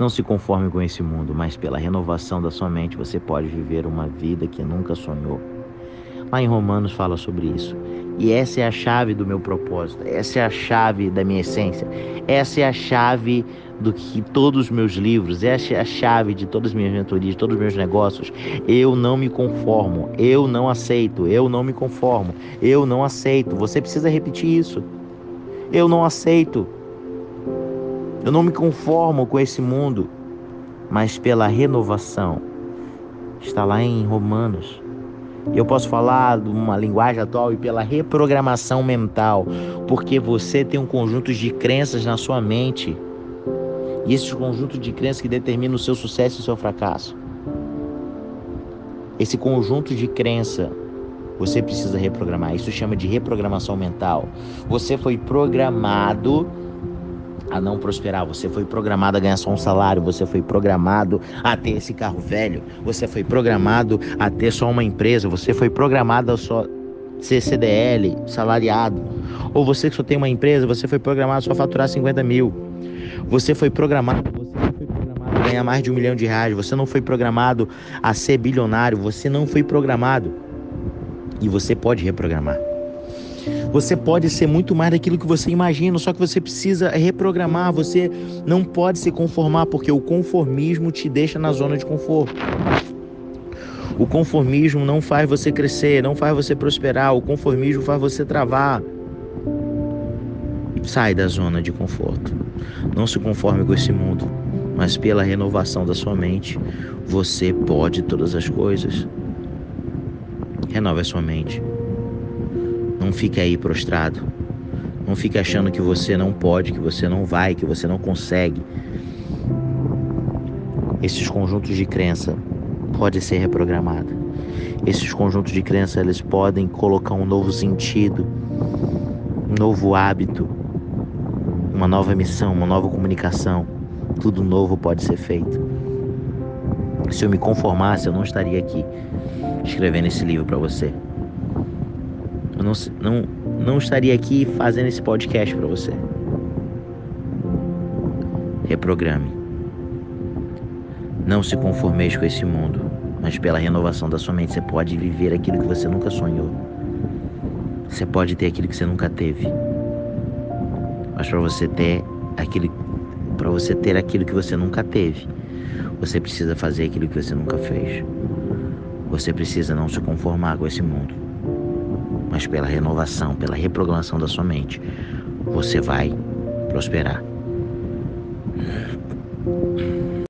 Não se conforme com esse mundo, mas pela renovação da sua mente você pode viver uma vida que nunca sonhou. Lá em Romanos fala sobre isso. E essa é a chave do meu propósito, essa é a chave da minha essência, essa é a chave do que todos os meus livros, essa é a chave de todas as minhas mentorias, de todos os meus negócios. Eu não me conformo, eu não aceito, eu não me conformo, eu não aceito. Você precisa repetir isso. Eu não aceito. Eu não me conformo com esse mundo, mas pela renovação. Está lá em Romanos. Eu posso falar de uma linguagem atual e pela reprogramação mental, porque você tem um conjunto de crenças na sua mente. E esse conjunto de crenças que determina o seu sucesso e o seu fracasso. Esse conjunto de crença você precisa reprogramar. Isso chama de reprogramação mental. Você foi programado a não prosperar. Você foi programado a ganhar só um salário, você foi programado a ter esse carro velho, você foi programado a ter só uma empresa, você foi programado a só ser CDL, salariado. Ou você que só tem uma empresa, você foi programado só a faturar 50 mil. Você foi programado, foi programado a ganhar mais de um milhão de reais, você não foi programado a ser bilionário, você não foi programado. E você pode reprogramar. Você pode ser muito mais daquilo que você imagina, só que você precisa reprogramar. Você não pode se conformar, porque o conformismo te deixa na zona de conforto. O conformismo não faz você crescer, não faz você prosperar. O conformismo faz você travar. Sai da zona de conforto. Não se conforme com esse mundo, mas pela renovação da sua mente, você pode todas as coisas. Renove a sua mente. Não fique aí prostrado. Não fique achando que você não pode, que você não vai, que você não consegue. Esses conjuntos de crença podem ser reprogramados. Esses conjuntos de crença eles podem colocar um novo sentido, um novo hábito, uma nova missão, uma nova comunicação. Tudo novo pode ser feito. Se eu me conformasse, eu não estaria aqui escrevendo esse livro para você eu não, não, não estaria aqui fazendo esse podcast para você. Reprograme. Não se conformeis com esse mundo, mas pela renovação da sua mente você pode viver aquilo que você nunca sonhou. Você pode ter aquilo que você nunca teve. Mas para você ter aquilo para você ter aquilo que você nunca teve, você precisa fazer aquilo que você nunca fez. Você precisa não se conformar com esse mundo mas pela renovação, pela reprogramação da sua mente, você vai prosperar.